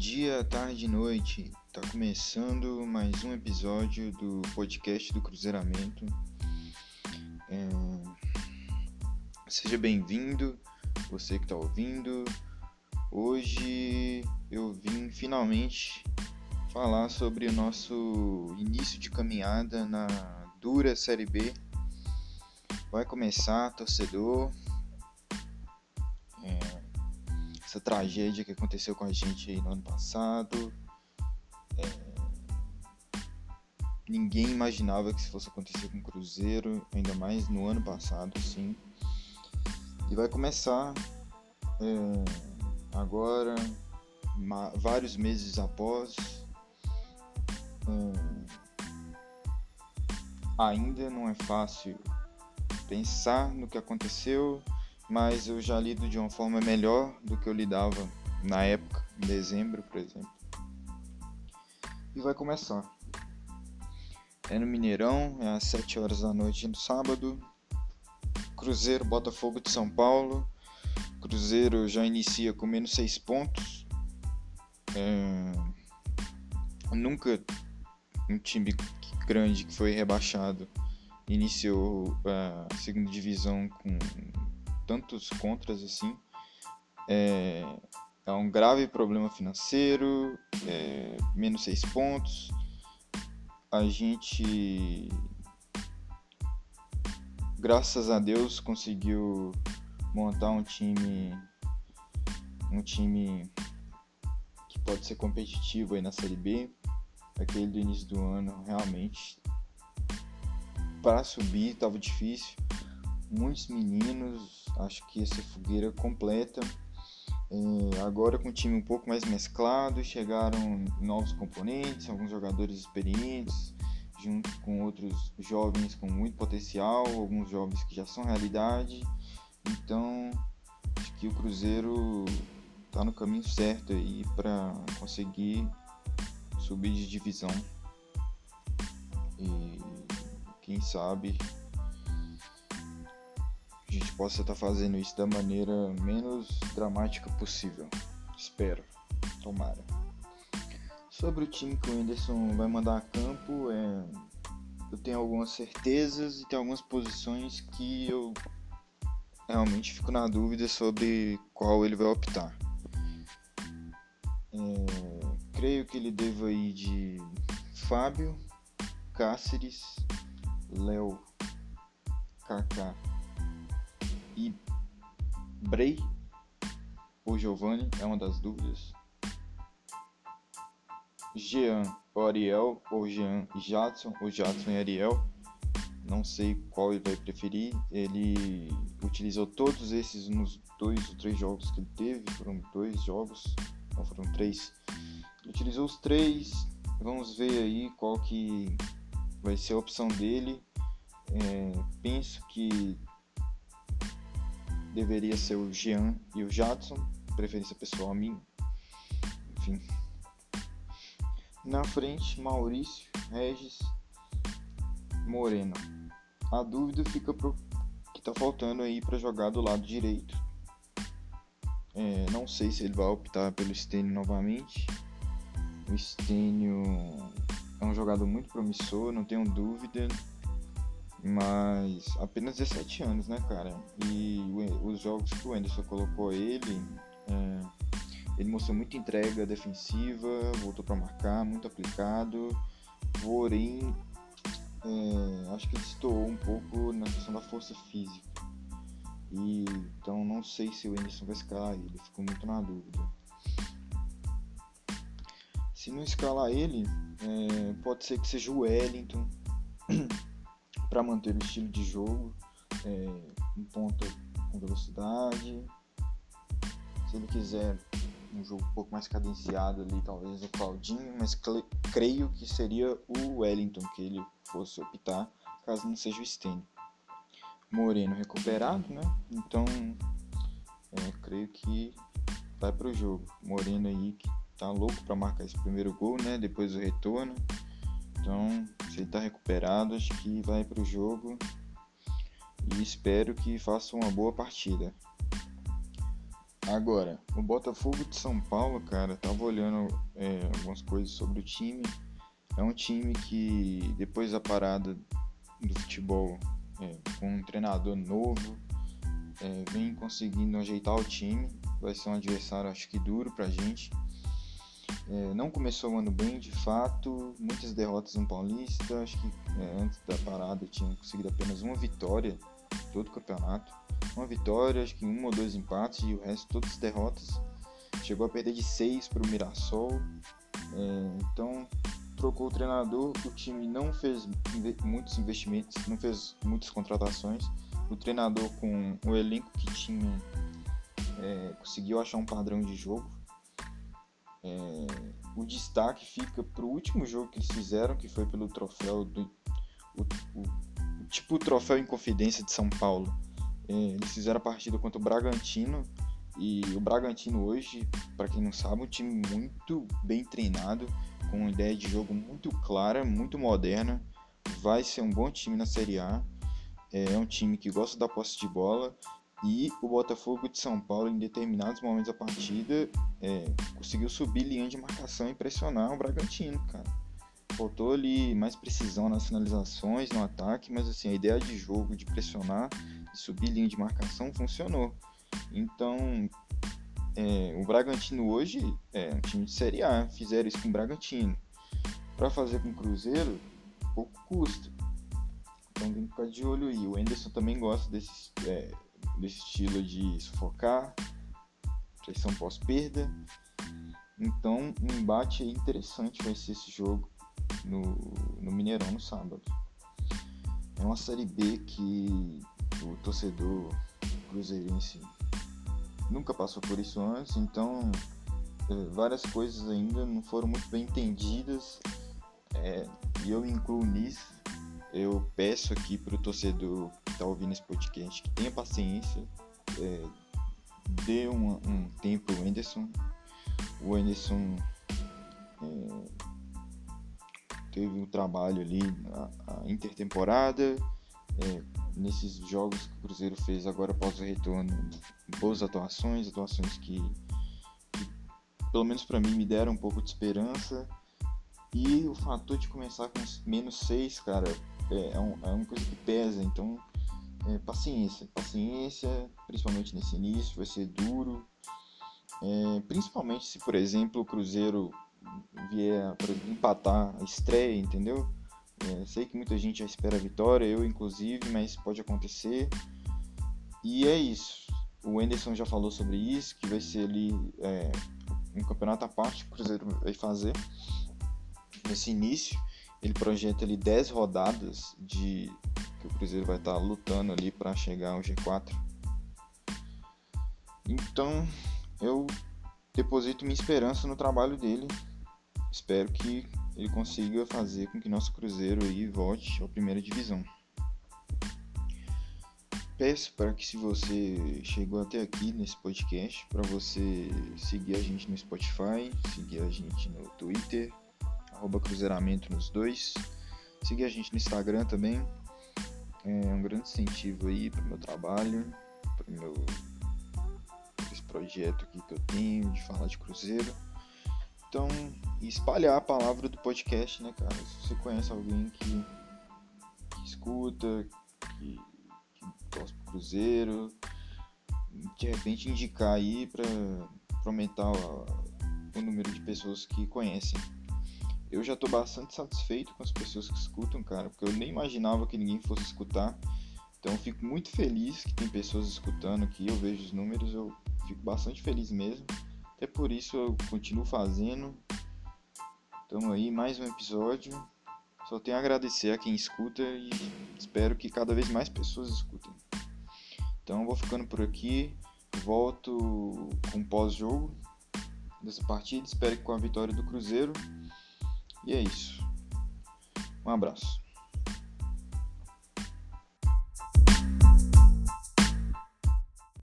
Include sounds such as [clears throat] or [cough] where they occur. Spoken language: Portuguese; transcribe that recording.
dia, tarde e noite. Tá começando mais um episódio do podcast do Cruzeiramento. É... Seja bem-vindo, você que está ouvindo. Hoje eu vim finalmente falar sobre o nosso início de caminhada na dura Série B. Vai começar, torcedor. Essa tragédia que aconteceu com a gente aí no ano passado. É... Ninguém imaginava que isso fosse acontecer com o Cruzeiro, ainda mais no ano passado, sim. E vai começar é... agora, vários meses após. É... Ainda não é fácil pensar no que aconteceu mas eu já lido de uma forma melhor do que eu lidava na época, em dezembro, por exemplo. E vai começar. É no Mineirão, é às 7 horas da noite no sábado. Cruzeiro Botafogo de São Paulo. Cruzeiro já inicia com menos 6 pontos. É... Nunca um time grande que foi rebaixado iniciou a segunda divisão com tantos contras assim. É, é um grave problema financeiro, é, menos seis pontos. A gente, graças a Deus, conseguiu montar um time, um time que pode ser competitivo aí na Série B. Aquele do início do ano, realmente, para subir estava difícil muitos meninos, acho que essa fogueira completa. É, agora com o time um pouco mais mesclado, chegaram novos componentes, alguns jogadores experientes, junto com outros jovens com muito potencial, alguns jovens que já são realidade. Então, acho que o Cruzeiro está no caminho certo aí para conseguir subir de divisão. E quem sabe possa estar tá fazendo isso da maneira menos dramática possível. Espero. Tomara. Sobre o time que o Anderson vai mandar a campo, é... eu tenho algumas certezas e tem algumas posições que eu realmente fico na dúvida sobre qual ele vai optar. É... Creio que ele deva ir de Fábio, Cáceres, Léo, Kaká e Bray ou Giovanni é uma das dúvidas. Jean ou Ariel, ou Jean e Jadson, ou Jadson e Ariel. Não sei qual ele vai preferir. Ele utilizou todos esses nos dois ou três jogos que ele teve. Foram dois jogos, não foram três. Ele utilizou os três. Vamos ver aí qual que vai ser a opção dele. É, penso que deveria ser o Jean e o Jadson, preferência pessoal minha. Enfim. Na frente, Maurício, Regis, Moreno. A dúvida fica pro que tá faltando aí para jogar do lado direito. É, não sei se ele vai optar pelo Stênio novamente. O Stênio é um jogador muito promissor, não tenho dúvida. Mas apenas 17 anos, né, cara? E os jogos que o Anderson colocou ele, é, ele mostrou muita entrega defensiva, voltou para marcar, muito aplicado. Porém, é, acho que ele estourou um pouco na questão da força física. E, então não sei se o Anderson vai escalar ele, fico muito na dúvida. Se não escalar ele, é, pode ser que seja o Wellington. [clears throat] para manter o estilo de jogo, é, um ponto com velocidade. Se ele quiser um jogo um pouco mais cadenciado ali, talvez o Claudinho, mas creio que seria o Wellington que ele fosse optar, caso não seja o Stênio. Moreno recuperado, né? Então, é, creio que vai para o jogo. Moreno aí que tá louco para marcar esse primeiro gol, né? Depois do retorno. Então, se ele está recuperado, acho que vai para o jogo e espero que faça uma boa partida. Agora, o Botafogo de São Paulo, cara, tava olhando é, algumas coisas sobre o time. É um time que, depois da parada do futebol, é, com um treinador novo, é, vem conseguindo ajeitar o time. Vai ser um adversário, acho que duro pra gente. É, não começou o ano bem, de fato, muitas derrotas no Paulista. Acho que é, antes da parada tinha conseguido apenas uma vitória todo o campeonato. Uma vitória, acho que um ou dois empates e o resto todas derrotas. Chegou a perder de seis para o Mirassol. É, então trocou o treinador, o time não fez muitos investimentos, não fez muitas contratações. O treinador com o elenco que tinha é, conseguiu achar um padrão de jogo. É, o destaque fica para o último jogo que eles fizeram, que foi pelo troféu do o, o, tipo o troféu em confidência de São Paulo. É, eles fizeram a partida contra o Bragantino e o Bragantino hoje, para quem não sabe, é um time muito bem treinado, com uma ideia de jogo muito clara, muito moderna. Vai ser um bom time na Série A. É um time que gosta da posse de bola e o Botafogo de São Paulo, em determinados momentos da partida, é, conseguiu subir linha de marcação e pressionar o Bragantino, cara. Faltou ali mais precisão nas finalizações, no ataque, mas assim, a ideia de jogo, de pressionar, de subir linha de marcação, funcionou. Então, é, o Bragantino hoje é um time de Série A, fizeram isso com o Bragantino. Para fazer com o Cruzeiro, pouco custa. Então tem que ficar de olho aí. O Enderson também gosta desse, é, desse estilo de sufocar, pressão pós-perda. Então, um embate interessante vai ser esse jogo no, no Mineirão no sábado. É uma Série B que o torcedor cruzeirense nunca passou por isso antes, então é, várias coisas ainda não foram muito bem entendidas é, e eu incluo nisso. Eu peço aqui para o torcedor está ouvindo esse podcast que tenha paciência, é, dê um, um tempo ao Anderson. O Anderson é, teve um trabalho ali na intertemporada, é, nesses jogos que o Cruzeiro fez agora após o retorno, boas atuações, atuações que, que pelo menos para mim me deram um pouco de esperança. E o fator de começar com menos 6, cara, é, é, um, é, uma coisa que pesa, então é, paciência, paciência, principalmente nesse início, vai ser duro. É, principalmente se, por exemplo, o Cruzeiro vier empatar a estreia, entendeu? É, sei que muita gente já espera a vitória, eu inclusive, mas pode acontecer. E é isso. O Enderson já falou sobre isso, que vai ser ali é, um campeonato à parte que o Cruzeiro vai fazer nesse início. Ele projeta ali 10 rodadas de que o Cruzeiro vai estar lutando ali para chegar ao G4. Então, eu deposito minha esperança no trabalho dele espero que ele consiga fazer com que nosso Cruzeiro aí volte à primeira divisão. Peço para que se você chegou até aqui nesse podcast, para você seguir a gente no Spotify, seguir a gente no Twitter, arroba cruzeiramento nos dois, seguir a gente no Instagram também. É um grande incentivo aí para o meu trabalho, para meu esse projeto aqui que eu tenho de falar de Cruzeiro. Então, espalhar a palavra do podcast, né, cara? Se você conhece alguém que, que escuta, que, que torce pro Cruzeiro, de repente indicar aí para aumentar o, o número de pessoas que conhecem. Eu já tô bastante satisfeito com as pessoas que escutam, cara, porque eu nem imaginava que ninguém fosse escutar. Então fico muito feliz que tem pessoas escutando aqui, eu vejo os números, eu fico bastante feliz mesmo. Até por isso eu continuo fazendo. Então aí mais um episódio. Só tenho a agradecer a quem escuta e espero que cada vez mais pessoas escutem. Então vou ficando por aqui. Volto com pós-jogo dessa partida. Espero que com a vitória do Cruzeiro. E é isso. Um abraço.